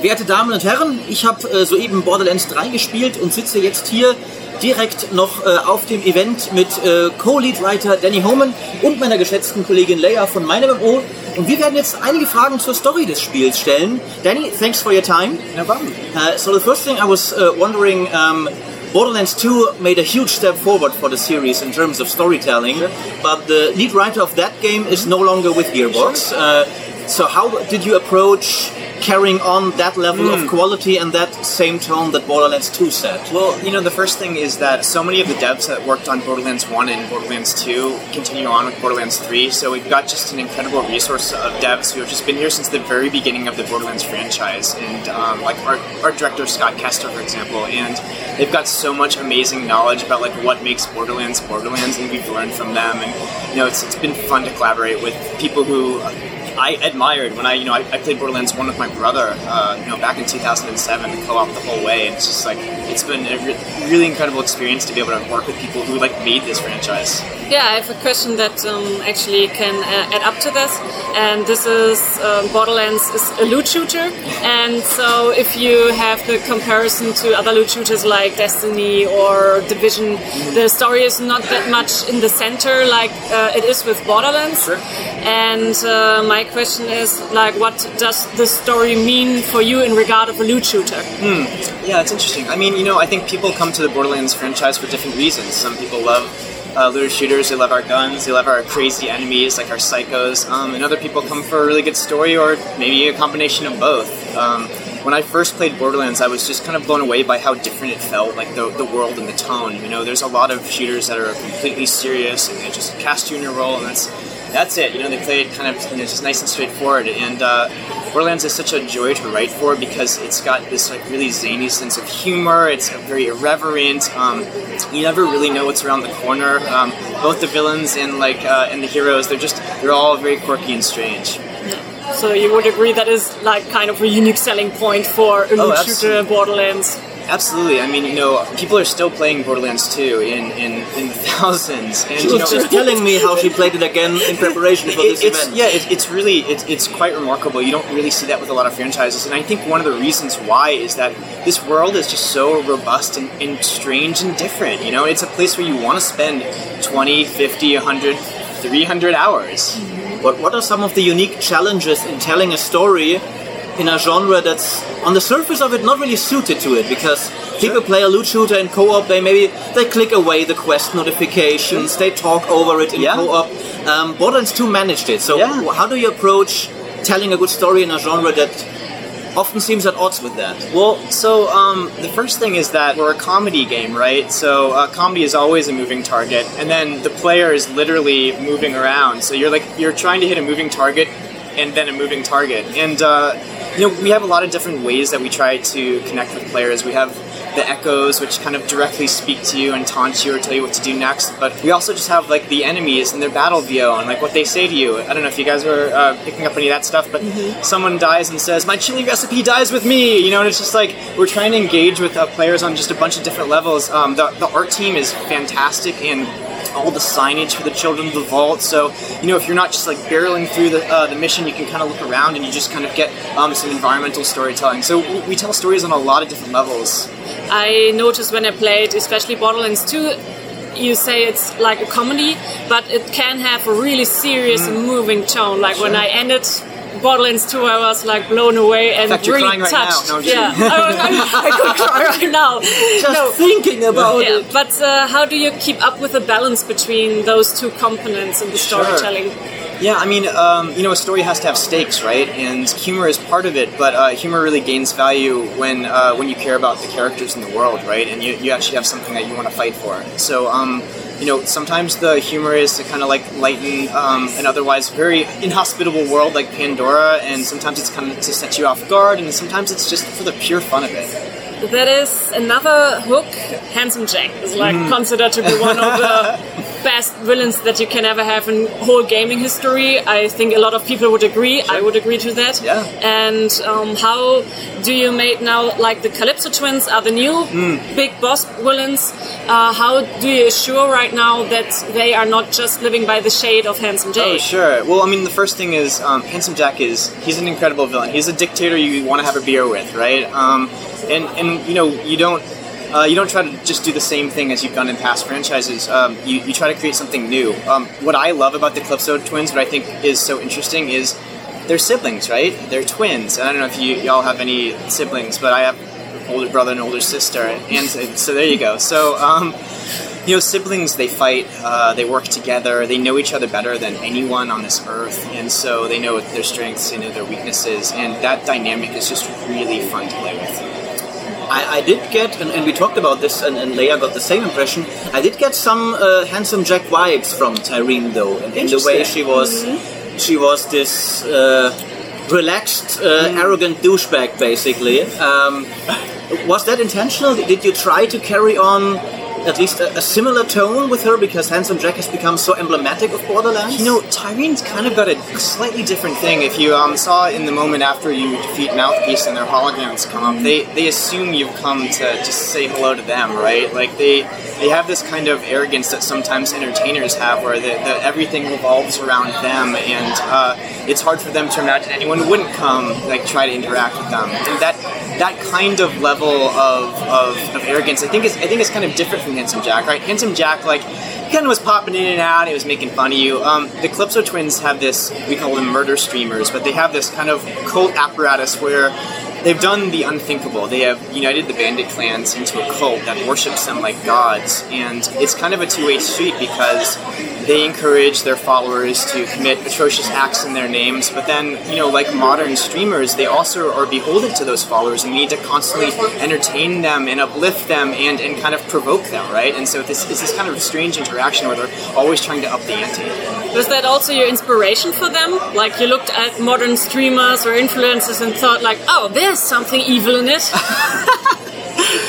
Werte Damen und Herren, ich habe äh, soeben Borderlands 3 gespielt und sitze jetzt hier direkt noch äh, auf dem Event mit äh, Co-Lead-Writer Danny Homan und meiner geschätzten Kollegin Leia von MeinMMO. Und wir werden jetzt einige Fragen zur Story des Spiels stellen. Danny, thanks for your time. No problem. Uh, so the first thing I was uh, wondering, um, Borderlands 2 made a huge step forward for the series in terms of storytelling, Sure. but the lead writer of that game is no longer with Gearbox. Uh, so how did you approach carrying on that level of quality and that same tone that Borderlands 2 set? Well, you know, the first thing is that so many of the devs that worked on Borderlands 1 and Borderlands 2 continue on with Borderlands 3, so we've got just an incredible resource of devs who have just been here since the very beginning of the Borderlands franchise. And, um, like, our, our director, Scott Kester, for example, and they've got so much amazing knowledge about, like, what makes Borderlands Borderlands, and we've learned from them. And, you know, it's, it's been fun to collaborate with people who I admired when I, you know, I, I played Borderlands 1 with my brother, uh, you know, back in 2007, co-op the whole way, and it's just like, it's been a re- really incredible experience to be able to work with people who, like, made this franchise. Yeah, I have a question that um, actually can uh, add up to this, and this is um, Borderlands is a loot shooter, and so if you have the comparison to other loot shooters like Destiny or Division, the story is not that much in the center like uh, it is with Borderlands. Sure. And uh, my question is like, what does this story mean for you in regard of a loot shooter? Yeah, it's interesting. I mean, you know, I think people come to the Borderlands franchise for different reasons. Some people love uh, looter shooters, they love our guns, they love our crazy enemies, like our psychos, um, and other people come for a really good story or maybe a combination of both. Um, when I first played Borderlands, I was just kind of blown away by how different it felt, like the, the world and the tone. You know, there's a lot of shooters that are completely serious and they just cast you in your role, and that's that's it. You know, they play it kind of you know, just nice and straightforward. And uh, Borderlands is such a joy to write for because it's got this like really zany sense of humor. It's very irreverent. Um, you never really know what's around the corner. Um, both the villains and like uh, and the heroes, they're just they're all very quirky and strange. So you would agree that is like kind of a unique selling point for a loot shooter. Borderlands. Absolutely. I mean, you know, people are still playing Borderlands 2 in in, in thousands. And She you was know, just telling me how she played it again in preparation for this it's event. yeah, it, it's really it's, it's quite remarkable. You don't really see that with a lot of franchises, and I think one of the reasons why is that this world is just so robust and, and strange and different. You know, it's a place where you want to spend 20, 50, 100, 300 hours. Mm-hmm. But what are some of the unique challenges in telling a story in a genre that's on the surface of it not really suited to it? Because people play a loot shooter in co-op, they maybe they click away the quest notifications, they talk over it in Yeah. co-op. Um, Borderlands 2 managed it. So Yeah. how do you approach telling a good story in a genre that often seems at odds with that? Well, so um, the first thing is that we're a comedy game, right? So uh, comedy is always a moving target, and then the player is literally moving around. So you're like you're trying to hit a moving target, and then a moving target. And uh, you know we have a lot of different ways that we try to connect with players. We have the echoes, which kind of directly speak to you and taunt you or tell you what to do next. But we also just have like the enemies and their battle VO and like what they say to you. I don't know if you guys are uh, picking up any of that stuff, but someone dies and says, "My chili recipe dies with me," you know, and it's just like we're trying to engage with uh, players on just a bunch of different levels. Um, the the art team is fantastic and all the signage for the children of the vault. So you know, if you're not just like barreling through the uh, the mission, you can kind of look around and you just kind of get um, some environmental storytelling. So we, tell stories on a lot of different levels. I noticed when I played, especially Borderlands 2, you say it's like a comedy, but it can have a really serious Mm. and moving tone. Like when I ended Borderlands 2, I was like blown away and fact, really right now. touched. No, yeah. I, I, could cry right now. Just No. thinking about Yeah, it. but uh, how do you keep up with the balance between those two components in the Sure. storytelling? Yeah, I mean, um, you know, a story has to have stakes, right? And humor is part of it, but uh, humor really gains value when uh, when you care about the characters in the world, right? And you, you actually have something that you want to fight for. So, um, you know, sometimes the humor is to kind of like lighten um, an otherwise very inhospitable world like Pandora, and sometimes it's kind of to set you off guard, and sometimes it's just for the pure fun of it. That is another hook. Handsome Jack is like Mm. considered to be one of the best villains that you can ever have in whole gaming history. I think a lot of people would agree. I would agree to that. Yeah. And um, how do you make now like the Calypso twins are the new big boss villains? Uh, how do you assure right now that they are not just living by the shade of Handsome Jack? Oh, sure. Well, I mean, the first thing is um, Handsome Jack is he's an incredible villain. He's a dictator you want to have a beer with, right? Um, and and you know you don't. Uh, you don't try to just do the same thing as you've done in past franchises. Um, you, you try to create something new. Um, what I love about the Calypso twins, what I think is so interesting, is they're siblings, right? They're twins. And I don't know if you y'all have any siblings, but I have an older brother and older sister, and so, so there you go. So um, you know, siblings they fight, uh, they work together, they know each other better than anyone on this earth, and so they know their strengths, they know their weaknesses, and that dynamic is just really fun to play with. I, I did get, and, and we talked about this, and, and Leya got the same impression. I did get some uh, handsome Jack vibes from Tyreen, though, in, in the way she was, she was this uh, relaxed, uh, arrogant douchebag, basically. Um, was that intentional? Did you try to carry on at least a, a similar tone with her because Handsome Jack has become so emblematic of Borderlands? You know, Tyreen's kind of got a slightly different thing. If you um, saw in the moment after you defeat Mouthpiece and their holograms come up, they, they assume you've come to just say hello to them, right? Like they they have this kind of arrogance that sometimes entertainers have, where the, the, everything revolves around them, and uh, it's hard for them to imagine anyone wouldn't come like try to interact with them. And that that kind of level of, of, of arrogance, I think is I think is kind of different from Handsome Jack, right? Handsome Jack, like, kind of was popping in and out. He was making fun of you. Um, the Calypso twins have this. We call them murder streamers, but they have this kind of cult apparatus where they've done the unthinkable. They have united the bandit clans into a cult that worships them like gods, and it's kind of a two-way street because they encourage their followers to commit atrocious acts in their names. But then, you know, like modern streamers, they also are beholden to those followers, and we need to constantly entertain them and uplift them and, and kind of provoke them, right? And so this is this kind of strange interaction where they're always trying to up the ante. Was that also your inspiration for them? Like you looked at modern streamers or influencers and thought like, oh, there's something evil in it.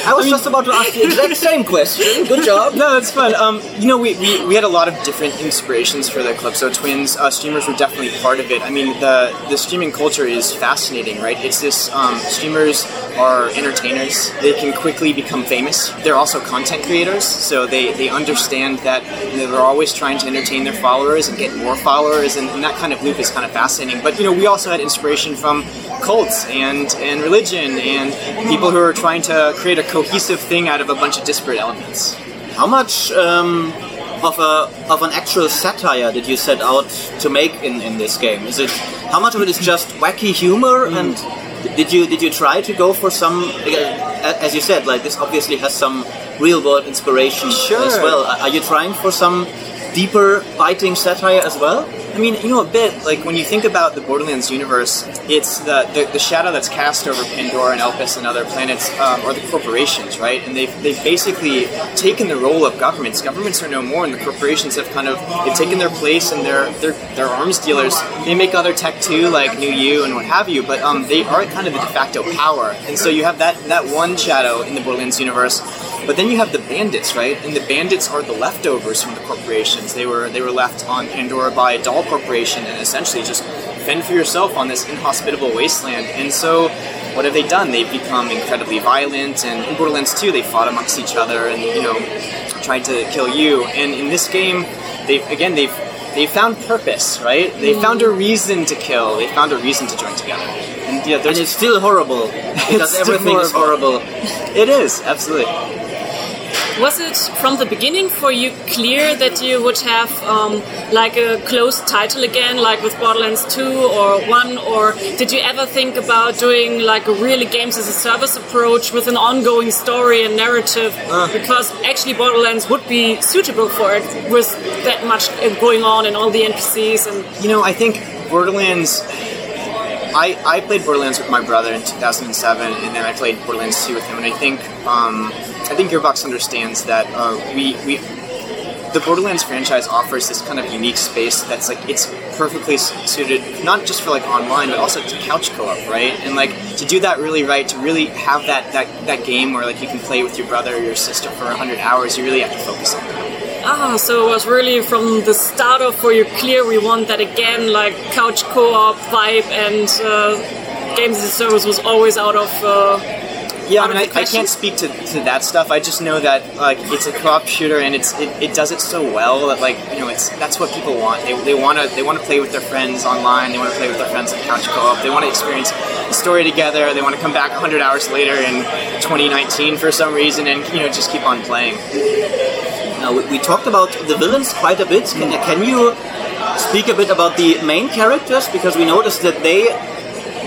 I was just about to ask the exact same question. Good job. No, it's fun. Um, you know, we, we, we had a lot of different inspirations for the Calypso twins. Uh, streamers were definitely part of it. I mean, the the streaming culture is fascinating, right? It's this um, streamers are entertainers. They can quickly become famous. They're also content creators, so they, they understand that they're always trying to entertain their followers and get more followers, and, and that kind of loop is kind of fascinating. But you know, we also had inspiration from cults and and religion and people who are trying to create a cohesive thing out of a bunch of disparate elements. How much um, of a of an actual satire did you set out to make in, in this game? Is it how much of it is just wacky humor and did you did you try to go for some as you said like this obviously has some real world inspiration Sure. as well. Are you trying for some deeper biting satire as well? I mean, you know, a bit like when you think about the Borderlands universe, it's the the, the shadow that's cast over Pandora and Elpis and other planets, um, the corporations, right? And they've they've basically taken the role of governments. Governments are no more, and the corporations have kind of they've taken their place, and they're they're they're arms dealers. They make other tech too, like New U and what have you, but um, they are kind of the de facto power. And so you have that that one shadow in the Borderlands universe. But then you have the bandits, right? And the bandits are the leftovers from the corporations. They were they were left on Pandora by Dahl corporation and essentially just fend for yourself on this inhospitable wasteland. And so what have they done? They've become incredibly violent and in Borderlands 2 they fought amongst each other and you know tried to kill you. And in this game they've again they've they found purpose, right? They mm. found a reason to kill. They found a reason to join together. And yeah, And it's still horrible because still everything is horrible. horrible. it is, absolutely. Was it from the beginning for you clear that you would have um, like a closed title again, like with Borderlands 2 or 1? Or did you ever think about doing like a really games as a service approach with an ongoing story and narrative? Because actually, Borderlands would be suitable for it with that much uh, going on and all the NPCs and You know, I think Borderlands. I, I played Borderlands with my brother in 2007, and then I played Borderlands 2 with him. And I think um, I think Gearbox understands that uh, we we the Borderlands franchise offers this kind of unique space that's like it's perfectly suited not just for like online but also to couch co-op, right? And like to do that really right, to really have that that, that game where like you can play with your brother or your sister for 100 hours, you really have to focus on that. Ah, so it was really from the start of for you clear we want that again, like couch co-op vibe and uh, games as a service was always out of. Uh, Yeah, I mean, I, I can't speak to, to that stuff. I just know that like it's a co-op shooter and it's it, it does it so well that like you know it's that's what people want. They, they want to they want to play with their friends online. They want to play with their friends on couch co-op. They want to experience the story together. They want to come back 100 hours later in 2019 for some reason and you know just keep on playing. Now, we, we talked about the villains quite a bit. Can, can you speak a bit about the main characters? Because we noticed that they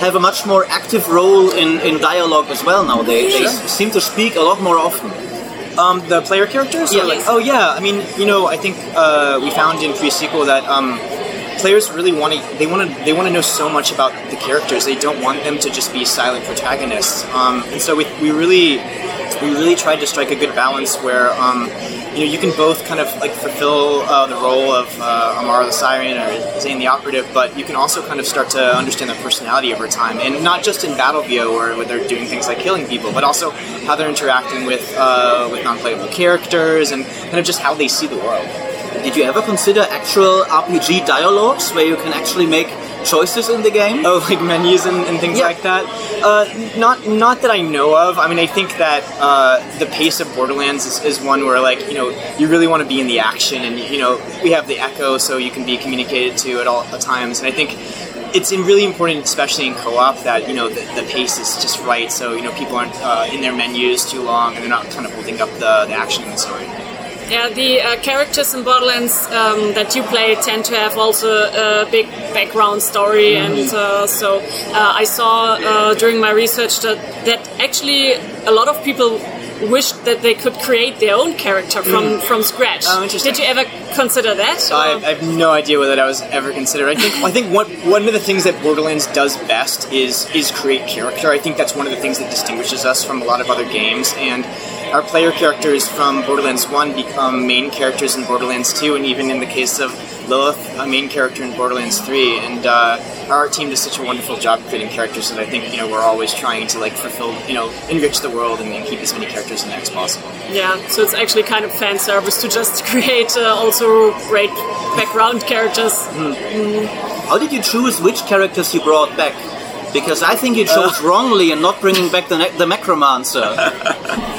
have a much more active role in, in dialogue as well now. They, they seem to speak a lot more often. Um, the player characters? Yeah. Like, oh yeah. I mean, you know, I think uh, we found in pre-sequel that um, players really want to. They want to. They want to know so much about the characters. They don't want them to just be silent protagonists. Um, and so we, we really, we really tried to strike a good balance where. You know, you can both kind of like fulfill uh, the role of uh, Amara the Siren or Zane the Operative, but you can also kind of start to understand their personality over time, and not just in Battle VO where, where they're doing things like killing people, but also how they're interacting with uh, with non-playable characters and kind of just how they see the world. Did you ever consider actual RPG dialogues where you can actually make choices in the game? Oh, like menus and, and things Yeah. like that. Uh, not not that I know of. I mean, I think that uh, the pace of Borderlands is, is one where like you know you really want to be in the action, and you know we have the echo, so you can be communicated to at all times. And I think it's really important, especially in co-op, that you know the, the pace is just right, so you know people aren't uh, in their menus too long, and they're not kind of holding up the, the action in the story. Yeah, the uh, characters in Borderlands um, that you play tend to have also a big background story, and uh, so uh, I saw uh, during my research that that actually a lot of people wished that they could create their own character from from scratch. Oh. Did you ever consider that? I, I have no idea whether that was ever considered. I think I think one one of the things that Borderlands does best is is create character. I think that's one of the things that distinguishes us from a lot of other games. And our player characters from Borderlands One become main characters in Borderlands Two, and even in the case of Lilith, a main character in Borderlands Three. And uh, our team does such a wonderful job creating characters that I think you know we're always trying to like fulfill, you know, enrich the world and, and keep as many characters in there as possible. Yeah, so it's actually kind of fan service to just create uh, also great background characters. How did you choose which characters you brought back? Because I think you chose wrongly in not bringing back the, ne- the Necromancer.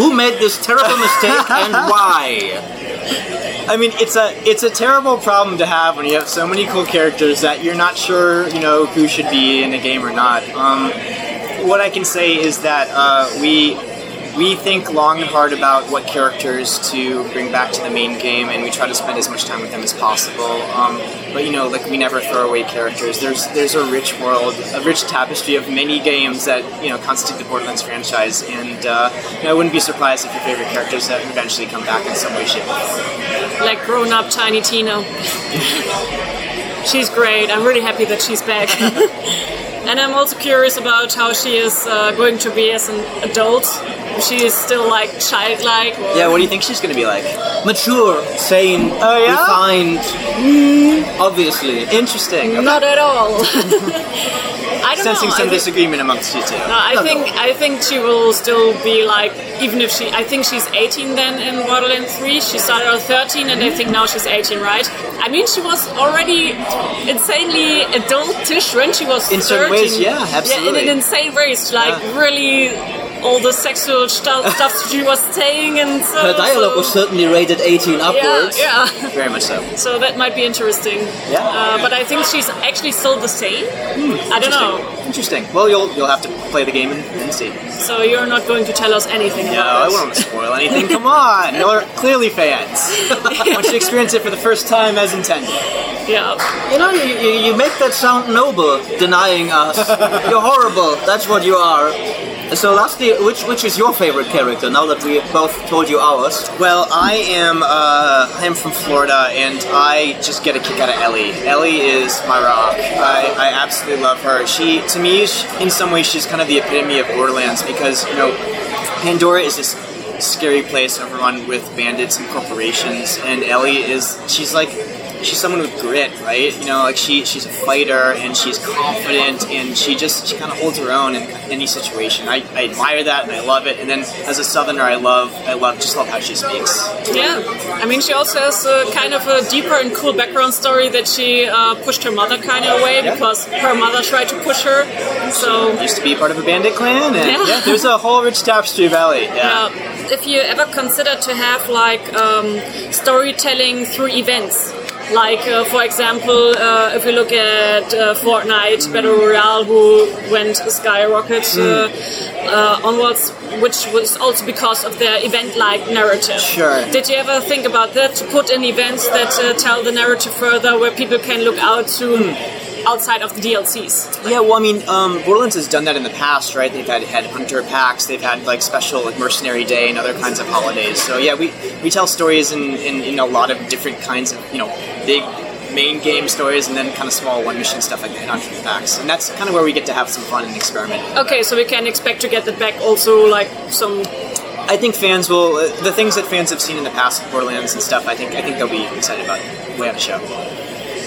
Who made this terrible mistake and why? I mean, it's a it's a terrible problem to have when you have so many cool characters that you're not sure, you know, who should be in a game or not. Um, what I can say is that uh, we we think long and hard about what characters to bring back to the main game, and we try to spend as much time with them as possible. Um, but you know, like we never throw away characters. There's there's a rich world, a rich tapestry of many games that you know constitute the Borderlands franchise, and uh, you know, I wouldn't be surprised if your favorite characters that eventually come back in some way, shape, or form. like grown up Tiny Tina. she's great. I'm really happy that she's back. and I'm also curious about how she is uh, going to be as an adult. If She is still like childlike. Or Yeah, what do you think she's gonna be like? Mature, sane, Oh, yeah? refined. Obviously. Interesting. Okay. Not at all. I don't Sensing know. some I thi- disagreement amongst you two. No, I No, no. think I think she will still be like even if she I think she's 18 then in Borderlands 3 she started at 13 and I mm-hmm. think now she's 18 right I mean she was already insanely adultish when she was In certain 13 ways, yeah, yeah in absolutely. an insane ways like really all the sexual stu- stuff she was saying and so Her dialogue so, was certainly rated 18 upwards. yeah Very much so. so that might be interesting Yeah. uh, but I think she's actually still the same I don't know Interesting. Well, you'll you'll have to play the game and, and see. so you're not going to tell us anything No, about I this. won't spoil anything. Come on, you're clearly fans. Once you experience it for the first time as intended. yeah You know, you, you, you make that sound noble, denying us. You're horrible. That's what you are. So, lastly, which which is your favorite character? Now that we both told you ours. Well, I am uh, I am from Florida, and I just get a kick out of Ellie. Ellie is my rock. I, I absolutely love her. She, to me, sh in some ways, she's kind of the epitome of Borderlands because you know, Pandora is this scary place overrun with bandits and corporations, and Ellie is she's like she's someone with grit, right? You know, like she she's a fighter and she's confident and she just she kind of holds her own in any situation. I, I admire that and I love it. And then as a Southerner, I love I love just love how she speaks. Yeah, I mean, she also has a kind of a deeper and cool background story that she uh, pushed her mother kind of away Yeah. because her mother tried to push her. So Used to be part of a bandit clan, and Yeah. yeah, there's a whole rich tapestry valley. Yeah. Uh, if you ever consider to have like um, storytelling through events, like uh, for example, uh, if we look at uh, Fortnite Battle Royale, who went skyrocket uh, uh, onwards, which was also because of their event-like narrative. Sure. Did you ever think about that to put in events that uh, tell the narrative further, where people can look out to? Outside of the DLCs, Yeah, well, I mean, um, Borderlands has done that in the past, right? They've had had hunter packs, they've had like special like mercenary day and other kinds of holidays. So yeah, we, we tell stories in, in, in a lot of different kinds of you know big main game stories and then kind of small one mission stuff like the hunter packs, and that's kind of where we get to have some fun and experiment. okay, so we can expect to get that back also, like some I think fans will uh, the things that fans have seen in the past with Borderlands and stuff. I think I think they'll be excited about way on the show.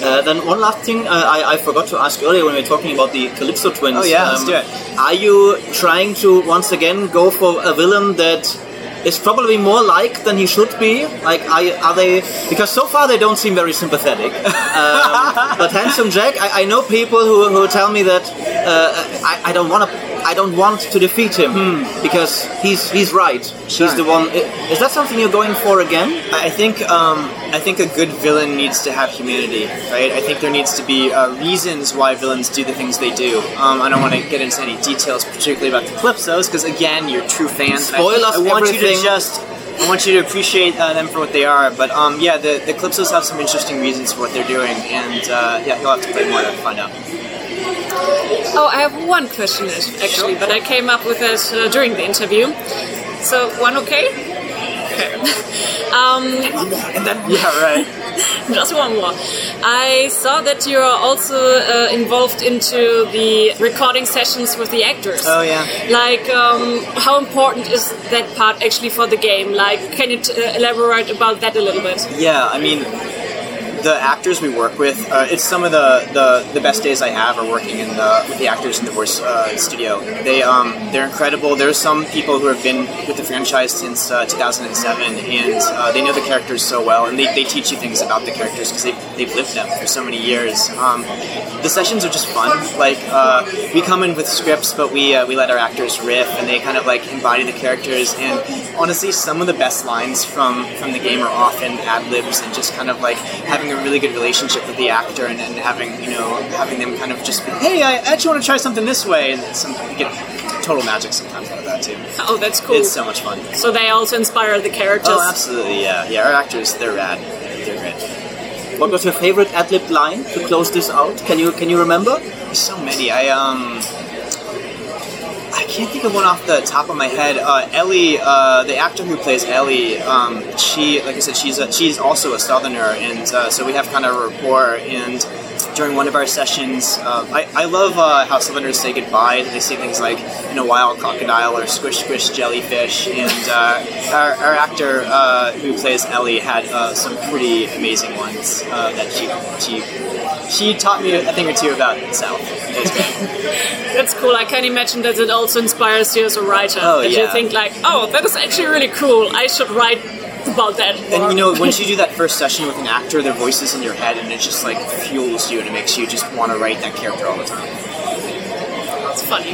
Uh, then one last thing uh, I, I forgot to ask earlier when we were talking about the Calypso twins. Oh, yeah, let's do it. Are you trying to once again go for a villain that is probably more like than he should be? Like, are, are they? Because so far they don't seem very sympathetic. um, but Handsome Jack, I, I know people who, who tell me that uh, I, I don't want to. I don't want to defeat him because he's he's right. He's the one. Is that something you're going for again? I think um, I think a good villain needs to have humanity, right? I think there needs to be uh, reasons why villains do the things they do. Um, I don't want to get into any details, particularly about the Calypsos, because again, you're true fans. and I- Spoil us I, want you to just. I want you to appreciate uh, them for what they are, but um, yeah, the, the Calypsos have some interesting reasons for what they're doing, and uh, yeah, you'll have to play more to find out. Oh, I have one question actually, but I came up with it uh, during the interview. So, one okay? Okay. um, And then, yeah, right. just one more. I saw that you are also uh, involved into the recording sessions with the actors. Oh, yeah. Like, um, how important is that part actually for the game? Like, can you t- uh, elaborate about that a little bit? Yeah, I mean, the actors we work with, uh, it's some of the, the, the best days I have are working in the, with the actors in the voice uh, studio. They um, they're incredible. There's some people who have been with the franchise since uh, 2007, and uh, they know the characters so well, and they, they teach you things about the characters because they've, they've lived them for so many years. Um, the sessions are just fun. Like uh, we come in with scripts, but we uh, we let our actors riff, and they kind of like embody the characters. And honestly, some of the best lines from from the game are often ad libs and just kind of like having a really good relationship with the actor and, and having you know having them kind of just be, hey, I actually want to try something this way, and some get total magic sometimes out of that too. Oh, that's cool. It's so much fun. so they also inspire the characters. Oh, absolutely, yeah, yeah. Our actors, they're rad. They're great. What was your favorite ad-lib line to close this out? Can you can you remember? There's so many. I um. I can't think of one off the top of my head. Uh, Ellie, uh, the actor who plays Ellie, um, she, like I said, she's a, she's also a Southerner, and uh, so we have kind of a rapport. And during one of our sessions, uh, I, I love uh, how Southerners say goodbye. They say things like "in a wild crocodile" or "squish squish jellyfish." And uh, our, our actor who plays Ellie had some pretty amazing ones that she she she taught me a thing or two about the South. It was great. That's cool. I can imagine that it also inspires you as a writer. Oh, that you think like, oh, that is actually really cool. I should write about that. And you know, once you do that first session with an actor, their voice is in your head, and it just like fuels you, and it makes you just want to write that character all the time. Funny.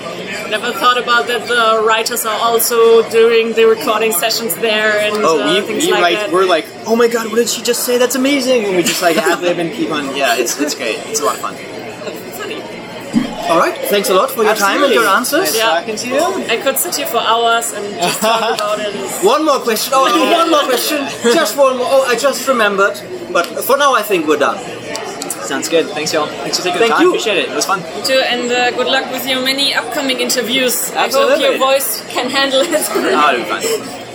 Never thought about that. The writers are also doing the recording sessions there and Oh, uh, we, things we like write. that. We're like, oh my god, what did she just say? That's amazing! And we just like ad lib and keep on. Yeah, it's it's great. It's a lot of fun. funny. All right. Thanks a lot for your time and your answers. Nice Yeah. talking to you. I could sit here for hours and just talk about it. One more question. Oh, one more question. Just one more. Oh, I just remembered. But for now, I think we're done. Sounds good. Thanks, y'all. Thanks for taking Thank the time. you. Appreciate it. It was fun. Too, and uh, good luck with your many upcoming interviews. Absolutely. I hope your voice can handle it. Oh, it'll be fun.